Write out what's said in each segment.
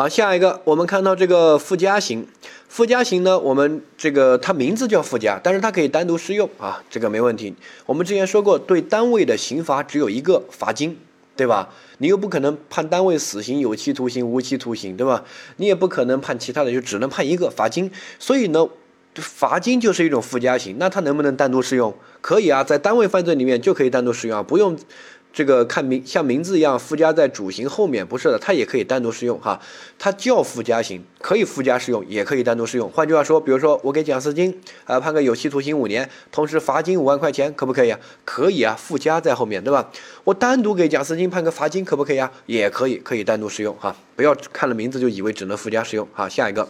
好，下一个我们看到这个附加刑，附加刑呢，我们这个它名字叫附加，但是它可以单独适用啊，这个没问题。我们之前说过，对单位的刑罚只有一个罚金，对吧？你又不可能判单位死刑、有期徒刑、无期徒刑，对吧？你也不可能判其他的，就只能判一个罚金。所以呢，罚金就是一种附加刑，那它能不能单独适用？可以啊，在单位犯罪里面就可以单独适用啊，不用。这个看名像名字一样附加在主刑后面，不是的，它也可以单独适用哈。它叫附加刑，可以附加适用，也可以单独适用。换句话说，比如说我给蒋思金啊判个有期徒刑五年，同时罚金五万块钱，可不可以啊？可以啊，附加在后面对吧？我单独给蒋思金判个罚金，可不可以啊？也可以，可以单独适用哈。不要看了名字就以为只能附加适用哈。下一个。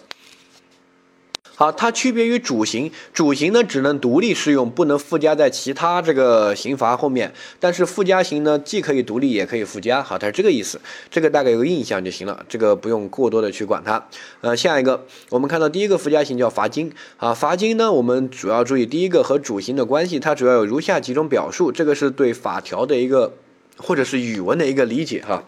好，它区别于主刑，主刑呢只能独立适用，不能附加在其他这个刑罚后面。但是附加刑呢，既可以独立，也可以附加。好，它是这个意思，这个大概有个印象就行了，这个不用过多的去管它。呃，下一个，我们看到第一个附加刑叫罚金。啊，罚金呢，我们主要注意第一个和主刑的关系，它主要有如下几种表述，这个是对法条的一个或者是语文的一个理解哈。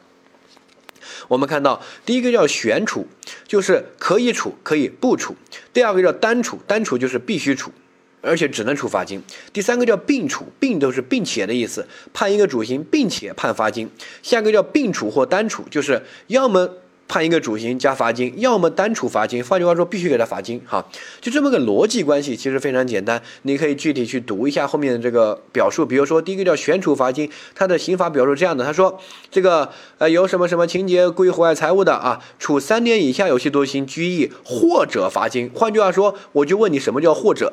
我们看到第一个叫悬处，就是可以处，可以不处；第二个叫单处，单处就是必须处，而且只能处罚金；第三个叫并处，并都是并且的意思，判一个主刑，并且判罚金；下个叫并处或单处，就是要么。判一个主刑加罚金，要么单处罚金，换句话说，必须给他罚金。哈，就这么个逻辑关系，其实非常简单。你可以具体去读一下后面的这个表述。比如说，第一个叫选处罚金，它的刑法表述这样的：他说，这个呃有什么什么情节故意毁坏财物的啊，处三年以下有期徒刑、拘役或者罚金。换句话说，我就问你，什么叫或者？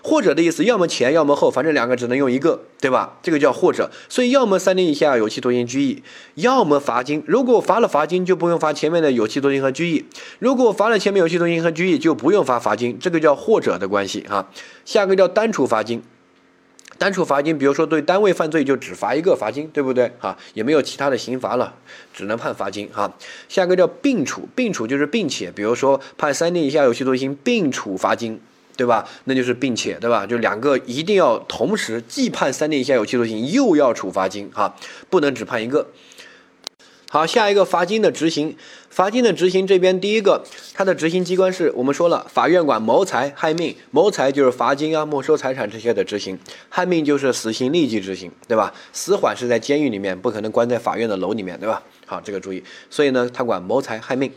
或者的意思，要么前，要么后，反正两个只能用一个，对吧？这个叫或者，所以要么三年以下有期徒刑、拘役，要么罚金。如果罚了罚金，就不用罚前面的有期徒刑和拘役；如果罚了前面有期徒刑和拘役，就不用罚罚金。这个叫或者的关系啊。下个叫单处罚金，单处罚金，比如说对单位犯罪就只罚一个罚金，对不对？哈，也没有其他的刑罚了，只能判罚金哈。下个叫并处，并处就是并且，比如说判三年以下有期徒刑，并处罚金。对吧？那就是并且，对吧？就两个一定要同时，既判三年以下有期徒刑，又要处罚金，哈，不能只判一个。好，下一个罚金的执行，罚金的执行这边第一个，它的执行机关是我们说了，法院管谋财害命，谋财就是罚金啊、没收财产这些的执行，害命就是死刑立即执行，对吧？死缓是在监狱里面，不可能关在法院的楼里面，对吧？好，这个注意，所以呢，他管谋财害命。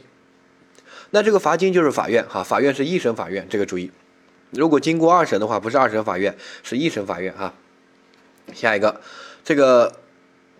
那这个罚金就是法院，哈，法院是一审法院，这个注意。如果经过二审的话，不是二审法院，是一审法院啊。下一个，这个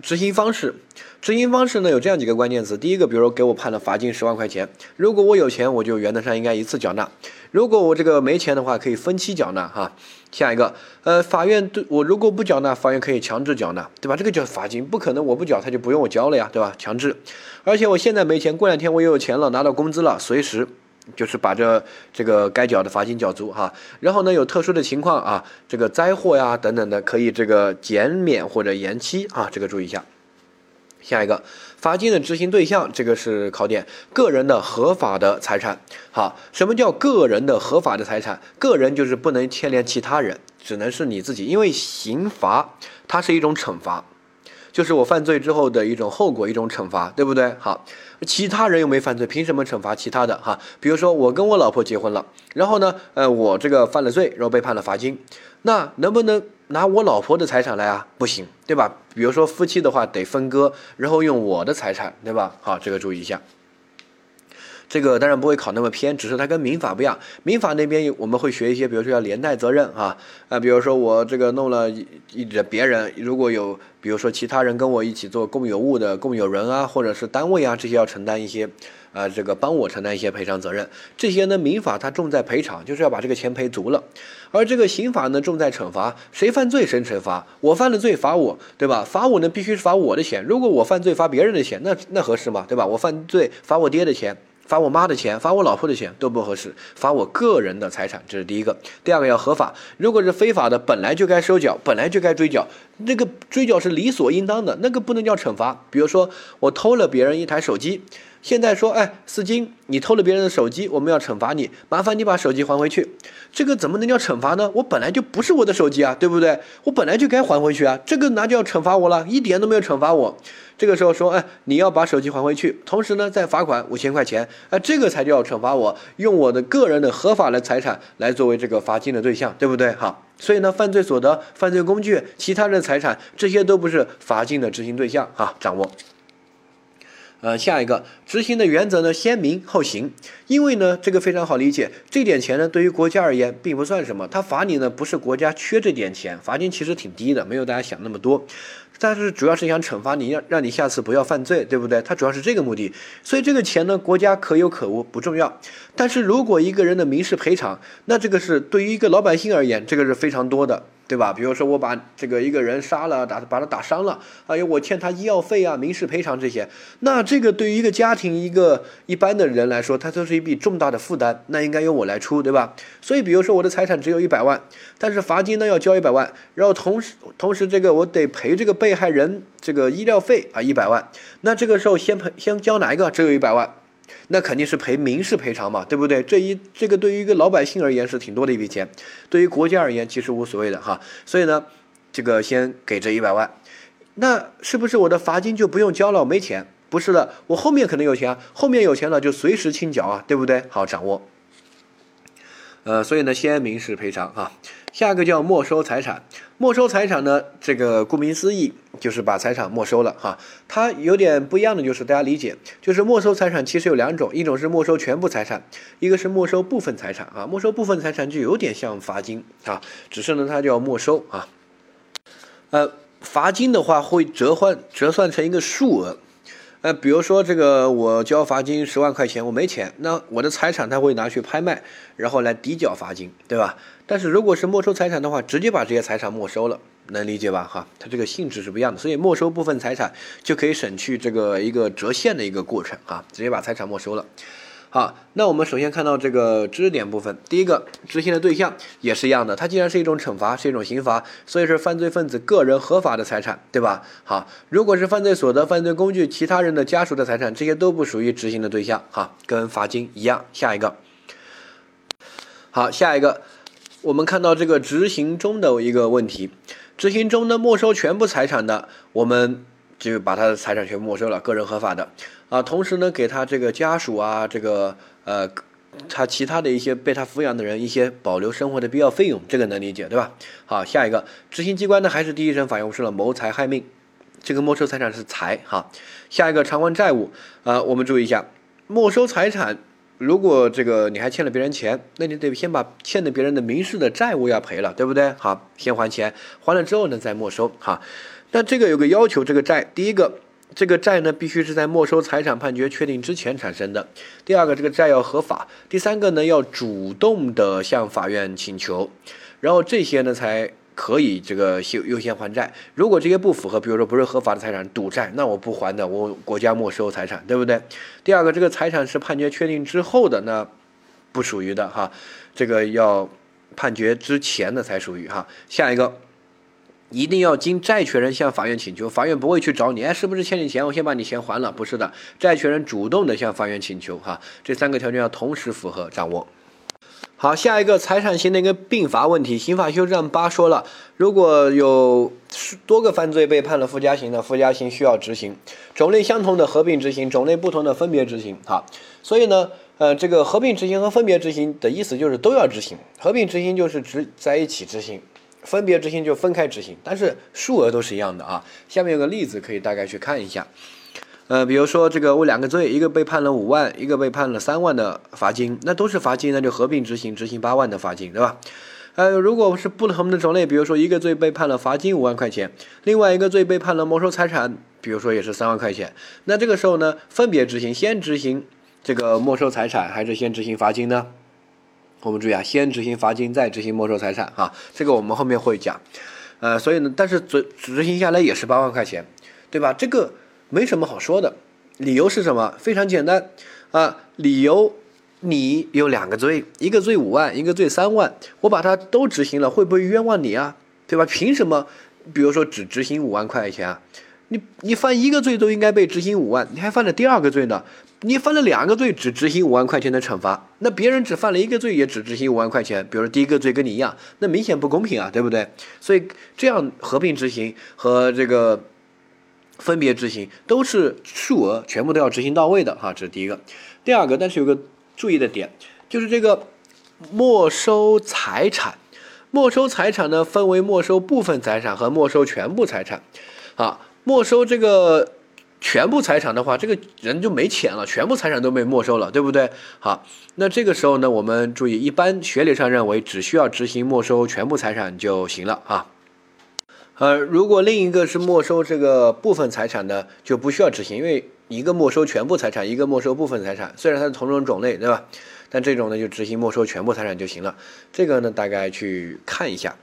执行方式，执行方式呢有这样几个关键词。第一个，比如说给我判了罚金十万块钱，如果我有钱，我就原则上应该一次缴纳；如果我这个没钱的话，可以分期缴纳哈。下一个，呃，法院对我如果不缴纳，法院可以强制缴纳，对吧？这个叫罚金，不可能我不缴他就不用我交了呀，对吧？强制，而且我现在没钱，过两天我又有钱了，拿到工资了，随时。就是把这这个该缴的罚金缴足哈，然后呢有特殊的情况啊，这个灾祸呀等等的可以这个减免或者延期啊，这个注意一下。下一个罚金的执行对象，这个是考点，个人的合法的财产。好，什么叫个人的合法的财产？个人就是不能牵连其他人，只能是你自己，因为刑罚它是一种惩罚。就是我犯罪之后的一种后果，一种惩罚，对不对？好，其他人又没犯罪，凭什么惩罚其他的？哈，比如说我跟我老婆结婚了，然后呢，呃，我这个犯了罪，然后被判了罚金，那能不能拿我老婆的财产来啊？不行，对吧？比如说夫妻的话得分割，然后用我的财产，对吧？好，这个注意一下。这个当然不会考那么偏，只是它跟民法不一样。民法那边我们会学一些，比如说要连带责任啊，啊，比如说我这个弄了一一别人，如果有比如说其他人跟我一起做共有物的共有人啊，或者是单位啊，这些要承担一些，啊，这个帮我承担一些赔偿责任。这些呢，民法它重在赔偿，就是要把这个钱赔足了，而这个刑法呢重在惩罚，谁犯罪谁惩罚，我犯了罪罚我，对吧？罚我呢必须是罚我的钱，如果我犯罪罚别人的钱，那那合适吗？对吧？我犯罪罚我爹的钱。罚我妈的钱，罚我老婆的钱都不合适，罚我个人的财产，这是第一个。第二个要合法，如果是非法的，本来就该收缴，本来就该追缴，那个追缴是理所应当的，那个不能叫惩罚。比如说我偷了别人一台手机，现在说，哎，司机，你偷了别人的手机，我们要惩罚你，麻烦你把手机还回去。这个怎么能叫惩罚呢？我本来就不是我的手机啊，对不对？我本来就该还回去啊，这个哪就要惩罚我了？一点都没有惩罚我。这个时候说，哎，你要把手机还回去，同时呢再罚款五千块钱，哎，这个才叫惩罚我，用我的个人的合法的财产来作为这个罚金的对象，对不对？好，所以呢，犯罪所得、犯罪工具、其他人的财产，这些都不是罚金的执行对象啊，掌握。呃，下一个执行的原则呢，先明后行。因为呢，这个非常好理解，这点钱呢，对于国家而言并不算什么。他罚你呢，不是国家缺这点钱，罚金其实挺低的，没有大家想那么多。但是主要是想惩罚你，让让你下次不要犯罪，对不对？他主要是这个目的。所以这个钱呢，国家可有可无，不重要。但是如果一个人的民事赔偿，那这个是对于一个老百姓而言，这个是非常多的。对吧？比如说我把这个一个人杀了，打把他打伤了，哎呦，我欠他医药费啊、民事赔偿这些，那这个对于一个家庭一个一般的人来说，他都是一笔重大的负担，那应该由我来出，对吧？所以，比如说我的财产只有一百万，但是罚金呢要交一百万，然后同时同时这个我得赔这个被被害人这个医疗费啊一百万，那这个时候先赔先交哪一个？只有一百万。那肯定是赔民事赔偿嘛，对不对？这一这个对于一个老百姓而言是挺多的一笔钱，对于国家而言其实无所谓的哈。所以呢，这个先给这一百万，那是不是我的罚金就不用交了？我没钱？不是的，我后面可能有钱，后面有钱了就随时清缴啊，对不对？好，掌握。呃，所以呢，先民事赔偿啊。下一个叫没收财产，没收财产呢，这个顾名思义就是把财产没收了哈。它有点不一样的就是大家理解，就是没收财产其实有两种，一种是没收全部财产，一个是没收部分财产啊。没收部分财产就有点像罚金啊，只是呢它叫没收啊。呃，罚金的话会折换折算成一个数额。呃，比如说这个我交罚金十万块钱，我没钱，那我的财产他会拿去拍卖，然后来抵缴罚金，对吧？但是如果是没收财产的话，直接把这些财产没收了，能理解吧？哈，它这个性质是不一样的，所以没收部分财产就可以省去这个一个折现的一个过程哈，直接把财产没收了。好，那我们首先看到这个知识点部分，第一个执行的对象也是一样的，它既然是一种惩罚，是一种刑罚，所以是犯罪分子个人合法的财产，对吧？好，如果是犯罪所得、犯罪工具、其他人的家属的财产，这些都不属于执行的对象，哈，跟罚金一样。下一个，好，下一个，我们看到这个执行中的一个问题，执行中的没收全部财产的，我们。就把他的财产全没收了，个人合法的，啊，同时呢，给他这个家属啊，这个呃，他其他的一些被他抚养的人一些保留生活的必要费用，这个能理解对吧？好，下一个，执行机关呢还是第一审法院说了谋财害命，这个没收财产是财哈。下一个偿还债务，啊，我们注意一下，没收财产，如果这个你还欠了别人钱，那你得先把欠的别人的民事的债务要赔了，对不对？好，先还钱，还了之后呢再没收哈。那这个有个要求，这个债，第一个，这个债呢必须是在没收财产判决确定之前产生的；第二个，这个债要合法；第三个呢，要主动的向法院请求，然后这些呢才可以这个优优先还债。如果这些不符合，比如说不是合法的财产，赌债，那我不还的，我国家没收财产，对不对？第二个，这个财产是判决确定之后的，那不属于的哈，这个要判决之前的才属于哈。下一个。一定要经债权人向法院请求，法院不会去找你，哎，是不是欠你钱？我先把你钱还了，不是的，债权人主动的向法院请求，哈，这三个条件要同时符合掌握。好，下一个财产型的一个并罚问题，刑法修正八说了，如果有多个犯罪被判了附加刑的，附加刑需要执行，种类相同的合并执行，种类不同的分别执行，哈，所以呢，呃，这个合并执行和分别执行的意思就是都要执行，合并执行就是执在一起执行。分别执行就分开执行，但是数额都是一样的啊。下面有个例子可以大概去看一下，呃，比如说这个我两个罪，一个被判了五万，一个被判了三万的罚金，那都是罚金，那就合并执行，执行八万的罚金，对吧？呃，如果是不同的种类，比如说一个罪被判了罚金五万块钱，另外一个罪被判了没收财产，比如说也是三万块钱，那这个时候呢，分别执行，先执行这个没收财产，还是先执行罚金呢？我们注意啊，先执行罚金，再执行没收财产啊，这个我们后面会讲。呃，所以呢，但是执执行下来也是八万块钱，对吧？这个没什么好说的，理由是什么？非常简单啊，理由你有两个罪，一个罪五万，一个罪三万，我把它都执行了，会不会冤枉你啊？对吧？凭什么？比如说只执行五万块钱啊？你你犯一个罪都应该被执行五万，你还犯了第二个罪呢？你犯了两个罪只执行五万块钱的惩罚，那别人只犯了一个罪也只执行五万块钱，比如说第一个罪跟你一样，那明显不公平啊，对不对？所以这样合并执行和这个分别执行都是数额全部都要执行到位的哈，这是第一个。第二个，但是有个注意的点，就是这个没收财产，没收财产呢分为没收部分财产和没收全部财产，啊。没收这个全部财产的话，这个人就没钱了，全部财产都被没收了，对不对？好，那这个时候呢，我们注意，一般学理上认为只需要执行没收全部财产就行了啊。呃，如果另一个是没收这个部分财产的，就不需要执行，因为一个没收全部财产，一个没收部分财产，虽然它是同种种类，对吧？但这种呢，就执行没收全部财产就行了。这个呢，大概去看一下。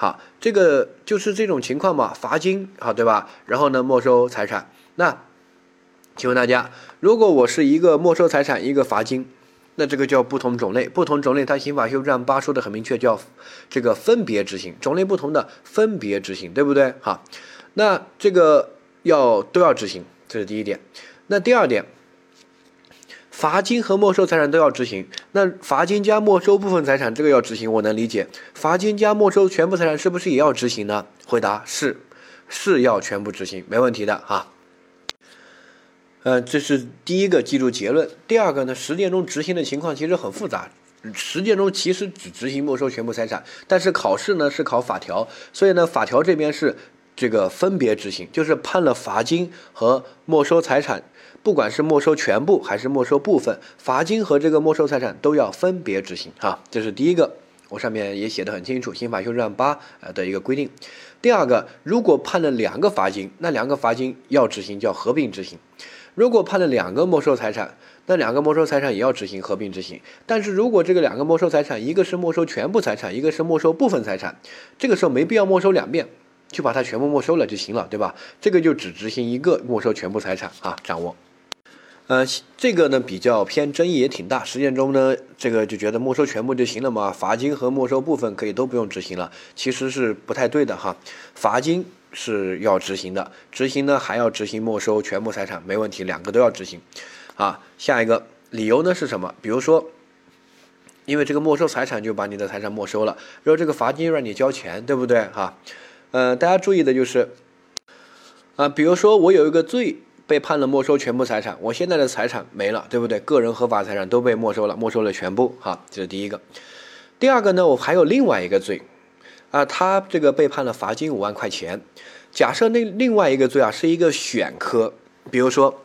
好，这个就是这种情况嘛，罚金，好，对吧？然后呢，没收财产。那请问大家，如果我是一个没收财产，一个罚金，那这个叫不同种类。不同种类，它刑法修正案八说的很明确，叫这个分别执行。种类不同的分别执行，对不对？好，那这个要都要执行，这是第一点。那第二点。罚金和没收财产都要执行，那罚金加没收部分财产这个要执行，我能理解。罚金加没收全部财产是不是也要执行呢？回答是，是要全部执行，没问题的哈。呃，这是第一个，记住结论。第二个呢，实践中执行的情况其实很复杂，实践中其实只执行没收全部财产，但是考试呢是考法条，所以呢法条这边是这个分别执行，就是判了罚金和没收财产。不管是没收全部还是没收部分，罚金和这个没收财产都要分别执行哈，这是第一个，我上面也写的很清楚，刑法修正案八呃的一个规定。第二个，如果判了两个罚金，那两个罚金要执行叫合并执行；如果判了两个没收财产，那两个没收财产也要执行合并执行。但是如果这个两个没收财产，一个是没收全部财产，一个是没收部分财产，这个时候没必要没收两遍，就把它全部没收了就行了，对吧？这个就只执行一个没收全部财产啊，掌握。呃，这个呢比较偏争议也挺大，实践中呢，这个就觉得没收全部就行了嘛，罚金和没收部分可以都不用执行了，其实是不太对的哈，罚金是要执行的，执行呢还要执行没收全部财产，没问题，两个都要执行。啊，下一个理由呢是什么？比如说，因为这个没收财产就把你的财产没收了，然后这个罚金让你交钱，对不对？哈，呃，大家注意的就是，啊，比如说我有一个罪。被判了没收全部财产，我现在的财产没了，对不对？个人合法财产都被没收了，没收了全部，哈，这是第一个。第二个呢，我还有另外一个罪，啊，他这个被判了罚金五万块钱。假设那另外一个罪啊是一个选科，比如说，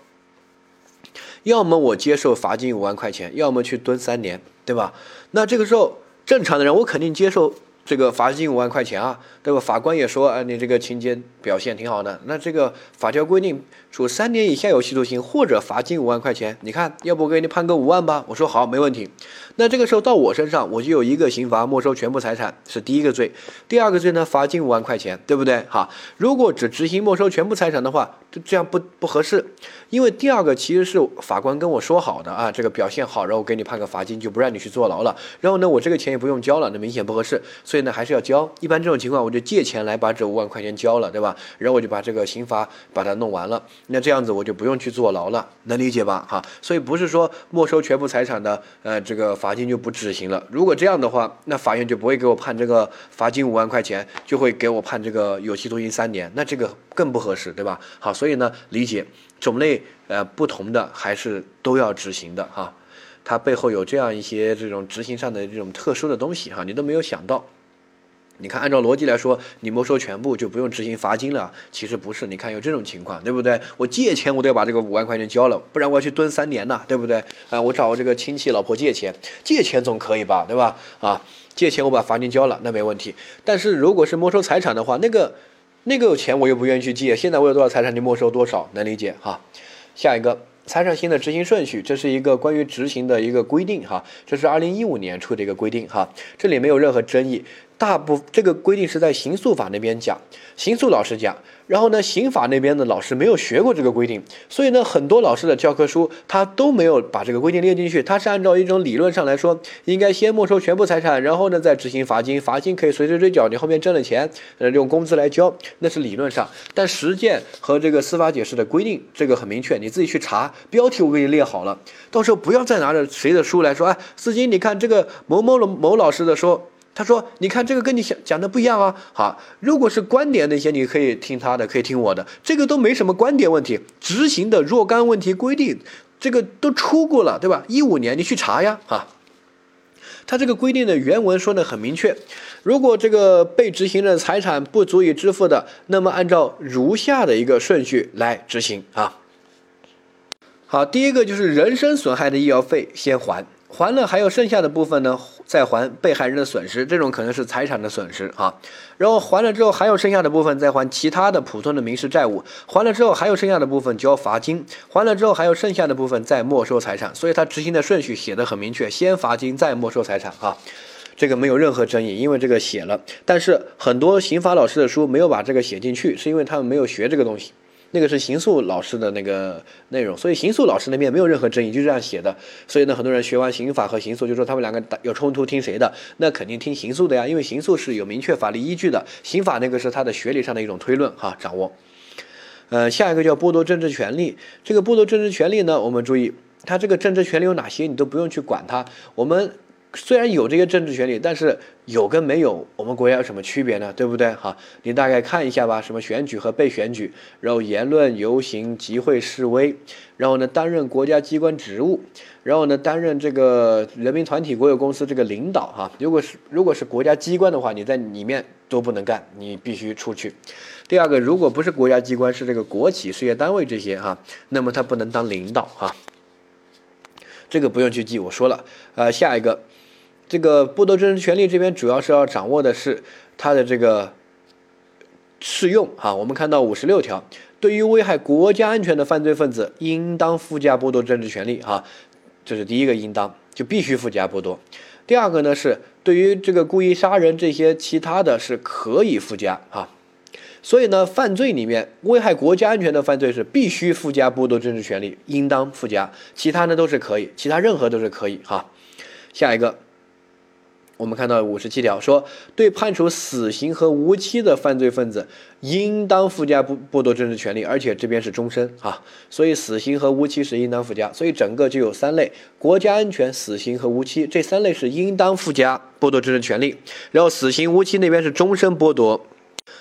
要么我接受罚金五万块钱，要么去蹲三年，对吧？那这个时候正常的人我肯定接受。这个罚金五万块钱啊，对吧？法官也说，啊，你这个情节表现挺好的。那这个法条规定，处三年以下有期徒刑或者罚金五万块钱。你看，要不我给你判个五万吧？我说好，没问题。那这个时候到我身上，我就有一个刑罚，没收全部财产是第一个罪。第二个罪呢，罚金五万块钱，对不对？哈，如果只执行没收全部财产的话，就这样不不合适。因为第二个其实是法官跟我说好的啊，这个表现好，然后给你判个罚金，就不让你去坐牢了。然后呢，我这个钱也不用交了，那明显不合适。所以呢，还是要交。一般这种情况，我就借钱来把这五万块钱交了，对吧？然后我就把这个刑罚把它弄完了。那这样子我就不用去坐牢了，能理解吧？哈，所以不是说没收全部财产的，呃，这个罚金就不执行了。如果这样的话，那法院就不会给我判这个罚金五万块钱，就会给我判这个有期徒刑三年。那这个更不合适，对吧？好，所以呢，理解种类呃不同的还是都要执行的哈。它背后有这样一些这种执行上的这种特殊的东西哈，你都没有想到。你看，按照逻辑来说，你没收全部就不用执行罚金了。其实不是，你看有这种情况，对不对？我借钱我都要把这个五万块钱交了，不然我要去蹲三年呢，对不对？啊，我找我这个亲戚老婆借钱，借钱总可以吧，对吧？啊，借钱我把罚金交了，那没问题。但是如果是没收财产的话，那个那个钱我又不愿意去借，现在我有多少财产就没收多少，能理解哈？下一个。财产刑的执行顺序，这是一个关于执行的一个规定哈，这是二零一五年出的一个规定哈，这里没有任何争议。大部这个规定是在刑诉法那边讲，刑诉老师讲，然后呢，刑法那边的老师没有学过这个规定，所以呢，很多老师的教科书他都没有把这个规定列进去，他是按照一种理论上来说，应该先没收全部财产，然后呢再执行罚金，罚金可以随时追缴，你后面挣了钱，呃，用工资来交，那是理论上，但实践和这个司法解释的规定，这个很明确，你自己去查，标题我给你列好了，到时候不要再拿着谁的书来说，哎，思金，你看这个某某某老师的说。他说：“你看这个跟你想讲的不一样啊。好，如果是观点那些，你可以听他的，可以听我的，这个都没什么观点问题。执行的若干问题规定，这个都出过了，对吧？一五年你去查呀，哈。他这个规定的原文说的很明确，如果这个被执行的财产不足以支付的，那么按照如下的一个顺序来执行啊。好，第一个就是人身损害的医药费先还。”还了，还有剩下的部分呢，再还被害人的损失，这种可能是财产的损失啊。然后还了之后，还有剩下的部分再还其他的普通的民事债务。还了之后，还有剩下的部分交罚金。还了之后，还有剩下的部分再没收财产。所以他执行的顺序写的很明确，先罚金再没收财产啊，这个没有任何争议，因为这个写了。但是很多刑法老师的书没有把这个写进去，是因为他们没有学这个东西。那个是刑诉老师的那个内容，所以刑诉老师那边没有任何争议，就这样写的。所以呢，很多人学完刑法和刑诉，就说他们两个有冲突，听谁的？那肯定听刑诉的呀，因为刑诉是有明确法律依据的，刑法那个是他的学理上的一种推论哈，掌握。呃，下一个叫剥夺政治权利，这个剥夺政治权利呢，我们注意，他这个政治权利有哪些，你都不用去管它，我们。虽然有这些政治权利，但是有跟没有，我们国家有什么区别呢？对不对？哈，你大概看一下吧。什么选举和被选举，然后言论、游行、集会、示威，然后呢担任国家机关职务，然后呢担任这个人民团体、国有公司这个领导。哈，如果是如果是国家机关的话，你在里面都不能干，你必须出去。第二个，如果不是国家机关，是这个国企、事业单位这些哈，那么他不能当领导哈。这个不用去记，我说了。呃，下一个。这个剥夺政治权利这边主要是要掌握的是它的这个适用啊。我们看到五十六条，对于危害国家安全的犯罪分子，应当附加剥夺政治权利啊。这是第一个，应当就必须附加剥夺。第二个呢是对于这个故意杀人这些其他的是可以附加啊。所以呢，犯罪里面危害国家安全的犯罪是必须附加剥夺政治权利，应当附加，其他呢都是可以，其他任何都是可以哈。下一个。我们看到五十七条说，对判处死刑和无期的犯罪分子，应当附加剥剥夺政治权利，而且这边是终身啊，所以死刑和无期是应当附加，所以整个就有三类：国家安全、死刑和无期这三类是应当附加剥夺政治权利，然后死刑、无期那边是终身剥夺，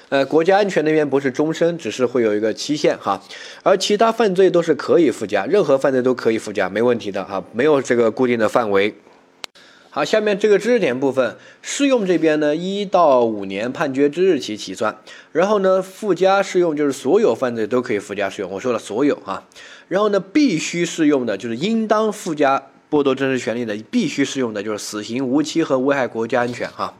呃，国家安全那边不是终身，只是会有一个期限哈，而其他犯罪都是可以附加，任何犯罪都可以附加，没问题的哈，没有这个固定的范围。好，下面这个知识点部分，适用这边呢，一到五年判决之日起起算。然后呢，附加适用就是所有犯罪都可以附加适用。我说了所有啊。然后呢，必须适用的就是应当附加剥夺政治权利的，必须适用的就是死刑、无期和危害国家安全哈。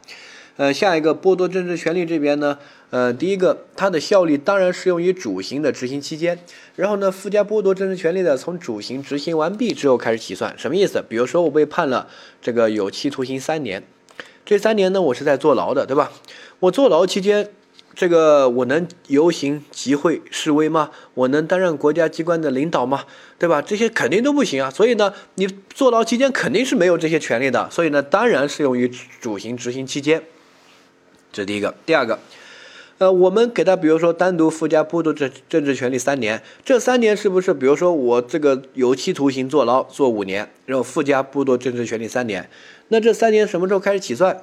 呃，下一个剥夺政治权利这边呢，呃，第一个它的效力当然适用于主刑的执行期间，然后呢，附加剥夺政治权利的从主刑执行完毕之后开始起算，什么意思？比如说我被判了这个有期徒刑三年，这三年呢我是在坐牢的，对吧？我坐牢期间，这个我能游行、集会、示威吗？我能担任国家机关的领导吗？对吧？这些肯定都不行啊，所以呢，你坐牢期间肯定是没有这些权利的，所以呢，当然适用于主刑执行期间。这是第一个，第二个，呃，我们给他比如说单独附加剥夺政政治权利三年，这三年是不是比如说我这个有期徒刑坐牢坐五年，然后附加剥夺政治权利三年，那这三年什么时候开始起算？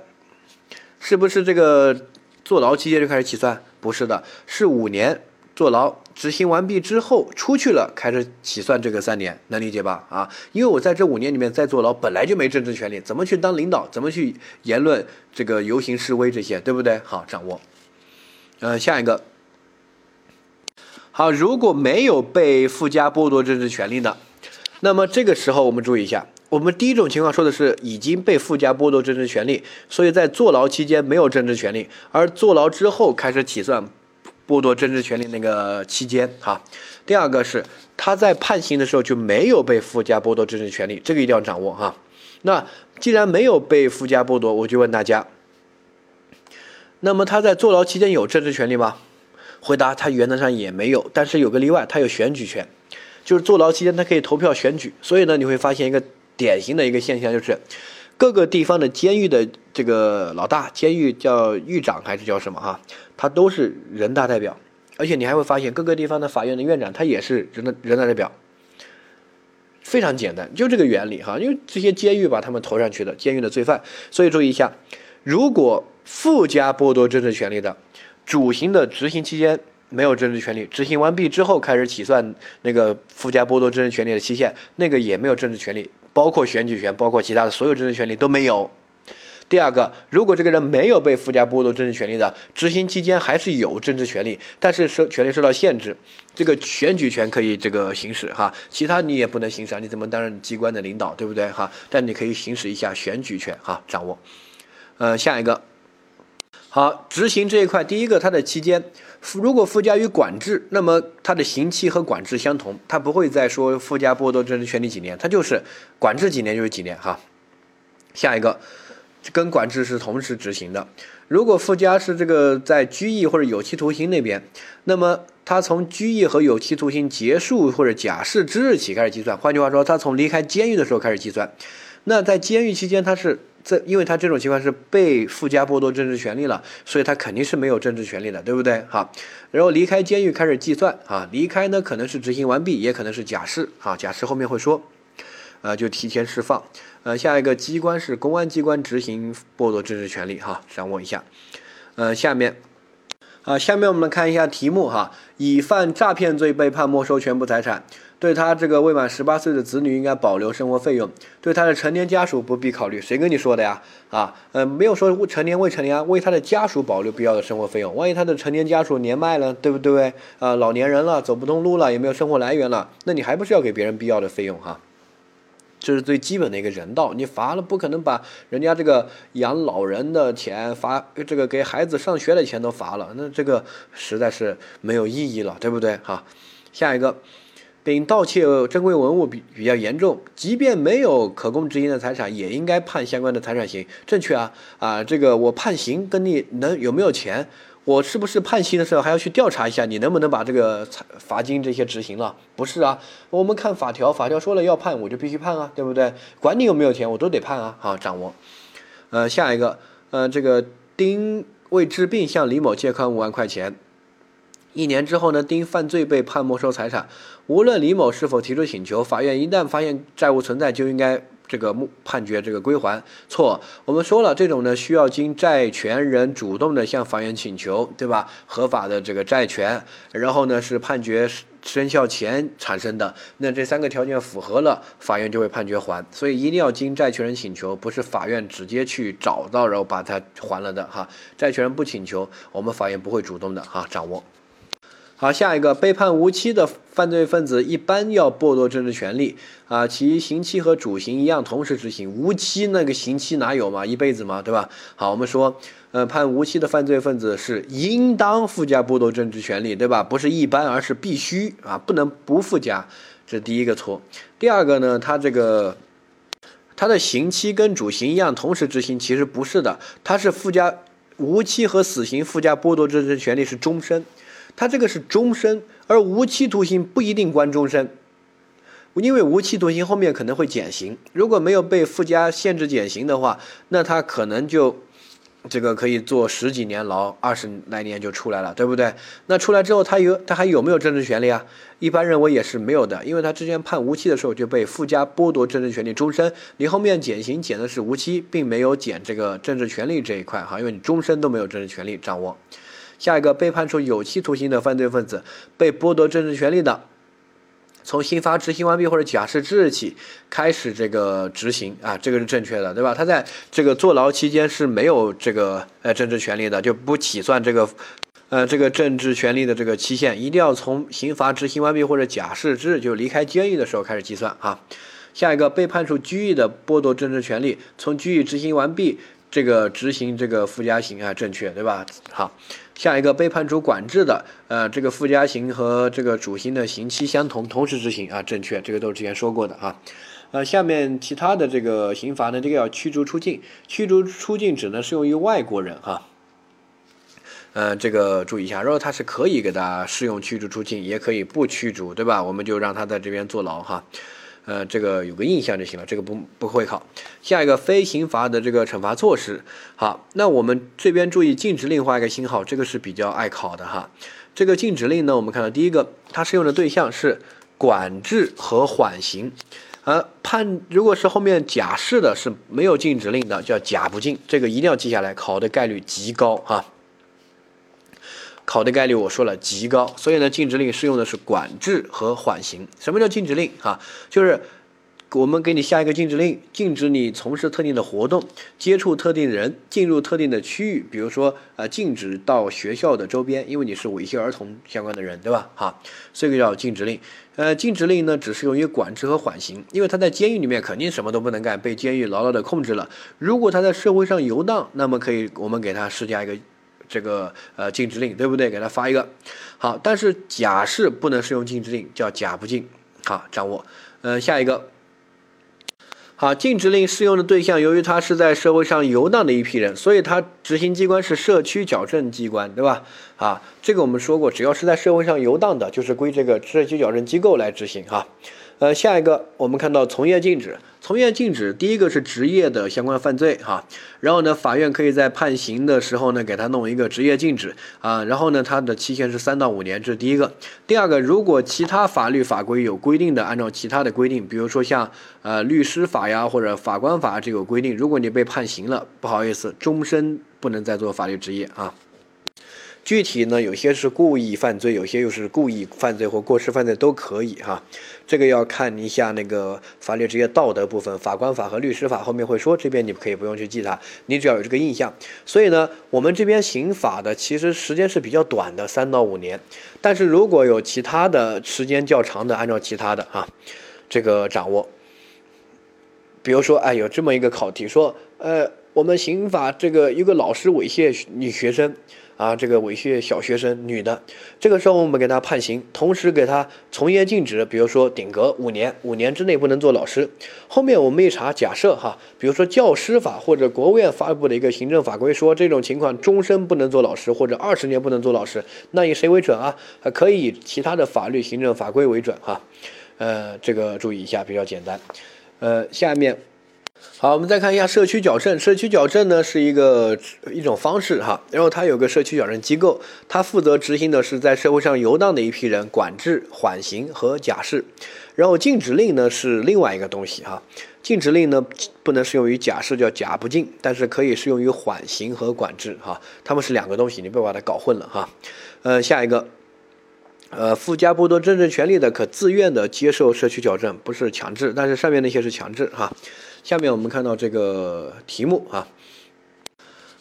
是不是这个坐牢期间就开始起算？不是的，是五年坐牢执行完毕之后出去了开始起算这个三年，能理解吧？啊，因为我在这五年里面在坐牢，本来就没政治权利，怎么去当领导？怎么去言论？这个游行示威这些对不对？好，掌握。呃，下一个。好，如果没有被附加剥夺政治权利的，那么这个时候我们注意一下，我们第一种情况说的是已经被附加剥夺政治权利，所以在坐牢期间没有政治权利，而坐牢之后开始起算剥夺政治权利那个期间。哈，第二个是他在判刑的时候就没有被附加剥夺政治权利，这个一定要掌握哈。那既然没有被附加剥夺，我就问大家，那么他在坐牢期间有政治权利吗？回答他原则上也没有，但是有个例外，他有选举权，就是坐牢期间他可以投票选举。所以呢，你会发现一个典型的一个现象，就是各个地方的监狱的这个老大，监狱叫狱长还是叫什么哈，他都是人大代表。而且你还会发现各个地方的法院的院长他也是人的人大代表。非常简单，就这个原理哈，因为这些监狱把他们投上去的监狱的罪犯，所以注意一下，如果附加剥夺政治权利的。主刑的执行期间没有政治权利，执行完毕之后开始起算那个附加剥夺政治权利的期限，那个也没有政治权利，包括选举权，包括其他的所有政治权利都没有。第二个，如果这个人没有被附加剥夺政治权利的，执行期间还是有政治权利，但是受权利受到限制，这个选举权可以这个行使哈，其他你也不能行使，你怎么担任机关的领导，对不对哈？但你可以行使一下选举权哈，掌握。呃，下一个。好，执行这一块，第一个，它的期间，如果附加于管制，那么它的刑期和管制相同，它不会再说附加剥夺政治权利几年，它就是管制几年就是几年哈。下一个，跟管制是同时执行的。如果附加是这个在拘役或者有期徒刑那边，那么它从拘役和有期徒刑结束或者假释之日起开始计算，换句话说，它从离开监狱的时候开始计算。那在监狱期间，它是。这，因为他这种情况是被附加剥夺政治权利了，所以他肯定是没有政治权利的，对不对？哈，然后离开监狱开始计算啊，离开呢可能是执行完毕，也可能是假释啊，假释后面会说，呃，就提前释放。呃，下一个机关是公安机关执行剥夺政治权利哈，掌握一下。呃，下面。啊，下面我们来看一下题目哈。以犯诈骗罪被判没收全部财产，对他这个未满十八岁的子女应该保留生活费用，对他的成年家属不必考虑。谁跟你说的呀？啊，呃，没有说成年未成年啊，为他的家属保留必要的生活费用。万一他的成年家属年迈了，对不对？啊，老年人了，走不动路了，也没有生活来源了，那你还不是要给别人必要的费用哈？这是最基本的一个人道，你罚了不可能把人家这个养老人的钱罚，这个给孩子上学的钱都罚了，那这个实在是没有意义了，对不对？哈，下一个，丙盗窃珍贵文物比比较严重，即便没有可供执行的财产，也应该判相关的财产刑，正确啊啊，这个我判刑跟你能有没有钱？我是不是判刑的时候还要去调查一下你能不能把这个罚金这些执行了？不是啊，我们看法条，法条说了要判，我就必须判啊，对不对？管你有没有钱，我都得判啊。好，掌握。呃，下一个，呃，这个丁为治病向李某借款五万块钱，一年之后呢，丁犯罪被判没收财产，无论李某是否提出请求，法院一旦发现债务存在，就应该。这个判判决这个归还错，我们说了，这种呢需要经债权人主动的向法院请求，对吧？合法的这个债权，然后呢是判决生效前产生的，那这三个条件符合了，法院就会判决还。所以一定要经债权人请求，不是法院直接去找到然后把它还了的哈。债权人不请求，我们法院不会主动的哈掌握。好，下一个被判无期的犯罪分子一般要剥夺政治权利啊，其刑期和主刑一样同时执行。无期那个刑期哪有嘛，一辈子嘛，对吧？好，我们说，呃，判无期的犯罪分子是应当附加剥夺政治权利，对吧？不是一般，而是必须啊，不能不附加。这第一个错。第二个呢，他这个他的刑期跟主刑一样同时执行，其实不是的，他是附加无期和死刑附加剥夺政治权利是终身。他这个是终身，而无期徒刑不一定关终身，因为无期徒刑后面可能会减刑，如果没有被附加限制减刑的话，那他可能就这个可以坐十几年牢，二十来年就出来了，对不对？那出来之后，他有他还有没有政治权利啊？一般认为也是没有的，因为他之前判无期的时候就被附加剥夺政治权利终身，你后面减刑减的是无期，并没有减这个政治权利这一块哈，因为你终身都没有政治权利掌握。下一个被判处有期徒刑的犯罪分子，被剥夺政治权利的，从刑罚执行完毕或者假释之日起开始这个执行啊，这个是正确的，对吧？他在这个坐牢期间是没有这个呃政治权利的，就不起算这个呃这个政治权利的这个期限，一定要从刑罚执行完毕或者假释之日就离开监狱的时候开始计算啊。下一个被判处拘役的剥夺政治权利，从拘役执行完毕这个执行这个附加刑啊，正确，对吧？好。下一个被判处管制的，呃，这个附加刑和这个主刑的刑期相同，同时执行啊，正确，这个都是之前说过的啊。呃，下面其他的这个刑罚呢，这个要驱逐出境，驱逐出境只能适用于外国人哈。呃，这个注意一下，如果他是可以给他适用驱逐出境，也可以不驱逐，对吧？我们就让他在这边坐牢哈。呃，这个有个印象就行了，这个不不会考。下一个非刑罚的这个惩罚措施，好，那我们这边注意禁止令画一个星号，这个是比较爱考的哈。这个禁止令呢，我们看到第一个，它适用的对象是管制和缓刑，而判如果是后面假释的是没有禁止令的，叫假不禁，这个一定要记下来，考的概率极高哈。考的概率我说了极高，所以呢，禁止令适用的是管制和缓刑。什么叫禁止令啊？就是我们给你下一个禁止令，禁止你从事特定的活动，接触特定人，进入特定的区域，比如说呃，禁止到学校的周边，因为你是猥亵儿童相关的人，对吧？哈，这个叫禁止令。呃，禁止令呢只适用于管制和缓刑，因为他在监狱里面肯定什么都不能干，被监狱牢牢的控制了。如果他在社会上游荡，那么可以我们给他施加一个。这个呃禁止令对不对？给他发一个好，但是假释不能适用禁止令，叫假不禁。好，掌握。呃，下一个。好，禁止令适用的对象，由于他是在社会上游荡的一批人，所以他执行机关是社区矫正机关，对吧？啊，这个我们说过，只要是在社会上游荡的，就是归这个社区矫正机构来执行哈。呃，下一个我们看到从业禁止，从业禁止，第一个是职业的相关犯罪哈，然后呢，法院可以在判刑的时候呢，给他弄一个职业禁止啊，然后呢，它的期限是三到五年，这是第一个。第二个，如果其他法律法规有规定的，按照其他的规定，比如说像呃律师法呀或者法官法这个规定，如果你被判刑了，不好意思，终身不能再做法律职业啊。具体呢，有些是故意犯罪，有些又是故意犯罪或过失犯罪都可以哈。这个要看一下那个法律职业道德部分，法官法和律师法后面会说，这边你可以不用去记它，你只要有这个印象。所以呢，我们这边刑法的其实时间是比较短的，三到五年。但是如果有其他的时间较长的，按照其他的哈，这个掌握。比如说，哎，有这么一个考题，说，呃，我们刑法这个一个老师猥亵女学生。啊，这个猥亵小学生女的，这个时候我们给他判刑，同时给他从业禁止，比如说顶格五年，五年之内不能做老师。后面我们一查，假设哈，比如说教师法或者国务院发布的一个行政法规说这种情况终身不能做老师或者二十年不能做老师，那以谁为准啊？可以以其他的法律行政法规为准哈。呃，这个注意一下，比较简单。呃，下面。好，我们再看一下社区矫正。社区矫正呢是一个一种方式哈，然后它有个社区矫正机构，它负责执行的是在社会上游荡的一批人管制、缓刑和假释。然后禁止令呢是另外一个东西哈，禁止令呢不能适用于假释，叫假不禁，但是可以适用于缓刑和管制哈，它们是两个东西，你不要把它搞混了哈。呃，下一个，呃，附加剥夺政治权利的可自愿的接受社区矫正，不是强制，但是上面那些是强制哈。下面我们看到这个题目啊，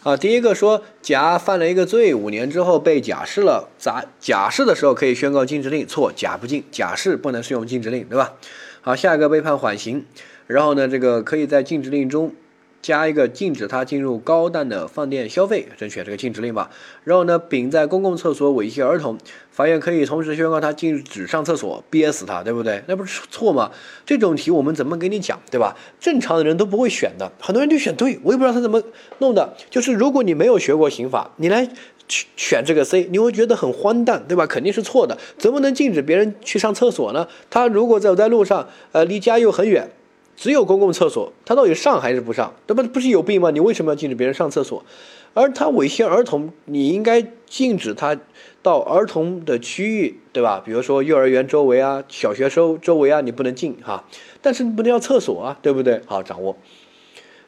啊，第一个说甲犯了一个罪，五年之后被假释了，咋假释的时候可以宣告禁止令？错，甲不禁，假释不能适用禁止令，对吧？好，下一个被判缓刑，然后呢，这个可以在禁止令中。加一个禁止他进入高档的饭店消费，正确这个禁止令吧。然后呢，丙在公共厕所猥亵儿童，法院可以同时宣告他禁止上厕所，憋死他，对不对？那不是错吗？这种题我们怎么给你讲，对吧？正常的人都不会选的，很多人就选对，我也不知道他怎么弄的。就是如果你没有学过刑法，你来选这个 C，你会觉得很荒诞，对吧？肯定是错的，怎么能禁止别人去上厕所呢？他如果走在路上，呃，离家又很远。只有公共厕所，他到底上还是不上？那不不是有病吗？你为什么要禁止别人上厕所？而他猥亵儿童，你应该禁止他到儿童的区域，对吧？比如说幼儿园周围啊，小学周周围啊，你不能进哈。但是你不能要厕所啊，对不对？好，掌握。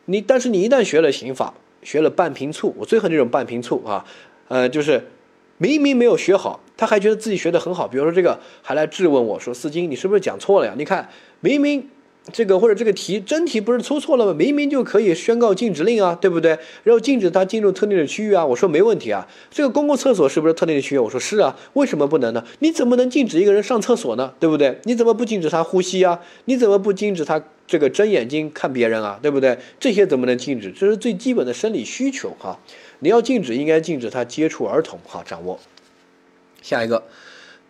你但是你一旦学了刑法，学了半瓶醋，我最恨这种半瓶醋啊，呃，就是明明没有学好，他还觉得自己学得很好。比如说这个还来质问我说：“四金，你是不是讲错了呀？你看明明。”这个或者这个题真题不是出错了吗？明明就可以宣告禁止令啊，对不对？然后禁止他进入特定的区域啊，我说没问题啊。这个公共厕所是不是特定的区域？我说是啊。为什么不能呢？你怎么能禁止一个人上厕所呢？对不对？你怎么不禁止他呼吸啊？你怎么不禁止他这个睁眼睛看别人啊？对不对？这些怎么能禁止？这是最基本的生理需求哈。你要禁止，应该禁止他接触儿童哈。掌握下一个。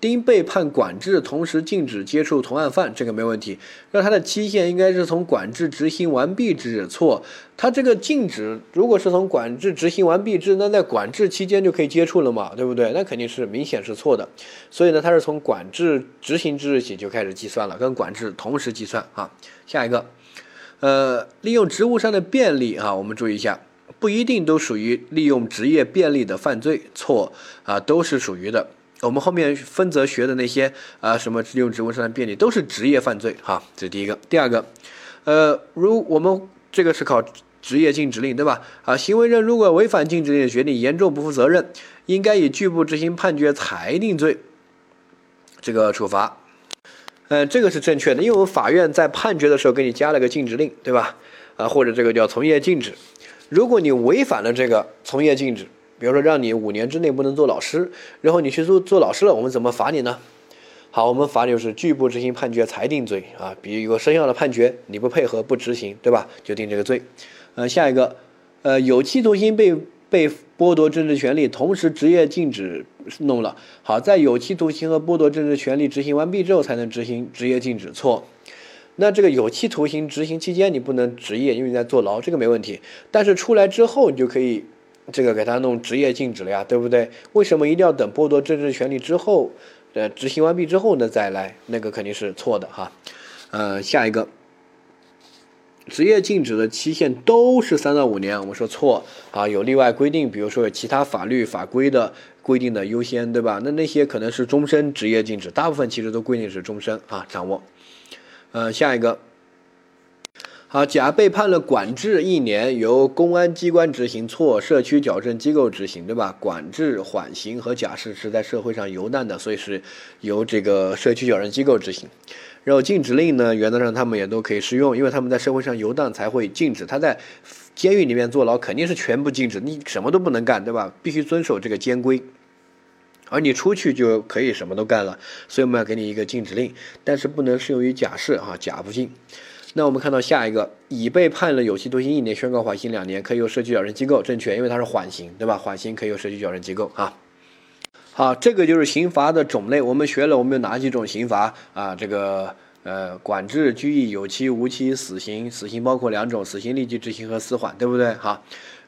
丁被判管制，同时禁止接触同案犯，这个没问题。那它的期限应该是从管制执行完毕之日，错。它这个禁止如果是从管制执行完毕之，那在管制期间就可以接触了嘛，对不对？那肯定是明显是错的。所以呢，它是从管制执行之日起就开始计算了，跟管制同时计算啊。下一个，呃，利用职务上的便利啊，我们注意一下。不一定都属于利用职业便利的犯罪，错啊，都是属于的。我们后面分则学的那些啊，什么利用职务上的便利，都是职业犯罪哈。这是第一个。第二个，呃，如我们这个是考职业禁止令，对吧？啊，行为人如果违反禁止令的决定，严重不负责任，应该以拒不执行判决裁定罪这个处罚。嗯，这个是正确的，因为我们法院在判决的时候给你加了个禁止令，对吧？啊，或者这个叫从业禁止。如果你违反了这个从业禁止，比如说让你五年之内不能做老师，然后你去做做老师了，我们怎么罚你呢？好，我们罚你就是拒不执行判决裁定罪啊，比如有个生效的判决，你不配合不执行，对吧？就定这个罪。呃，下一个，呃，有期徒刑被被剥夺政治权利，同时职业禁止弄了。好，在有期徒刑和剥夺政治权利执行完毕之后才能执行职业禁止，错。那这个有期徒刑执行期间你不能执业，因为你在坐牢，这个没问题。但是出来之后你就可以，这个给他弄职业禁止了呀，对不对？为什么一定要等剥夺政治权利之后，呃，执行完毕之后呢再来？那个肯定是错的哈。呃，下一个，职业禁止的期限都是三到五年，我们说错啊，有例外规定，比如说有其他法律法规的规定的优先，对吧？那那些可能是终身职业禁止，大部分其实都规定是终身啊，掌握。呃，下一个，好，甲被判了管制一年，由公安机关执行，错，社区矫正机构执行，对吧？管制、缓刑和假释是在社会上游荡的，所以是由这个社区矫正机构执行。然后禁止令呢，原则上他们也都可以适用，因为他们在社会上游荡才会禁止。他在监狱里面坐牢肯定是全部禁止，你什么都不能干，对吧？必须遵守这个监规。而你出去就可以什么都干了，所以我们要给你一个禁止令，但是不能适用于假释啊，假不进。那我们看到下一个，已被判了有期徒刑一年，宣告缓刑两年，可以由社区矫正机构，正确，因为它是缓刑，对吧？缓刑可以由社区矫正机构啊。好，这个就是刑罚的种类，我们学了我们有哪几种刑罚啊？这个呃，管制、拘役、有期、无期、死刑，死刑包括两种，死刑立即执行和死缓，对不对？好。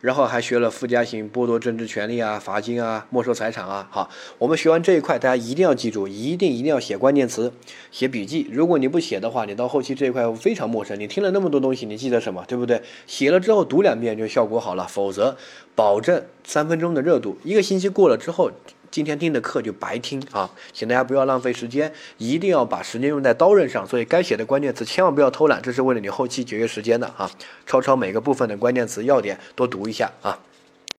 然后还学了附加刑，剥夺政治权利啊，罚金啊，没收财产啊。好，我们学完这一块，大家一定要记住，一定一定要写关键词，写笔记。如果你不写的话，你到后期这一块非常陌生。你听了那么多东西，你记得什么？对不对？写了之后读两遍就效果好了，否则保证三分钟的热度，一个星期过了之后。今天听的课就白听啊，请大家不要浪费时间，一定要把时间用在刀刃上。所以该写的关键词千万不要偷懒，这是为了你后期节约时间的啊。抄抄每个部分的关键词要点，多读一下啊。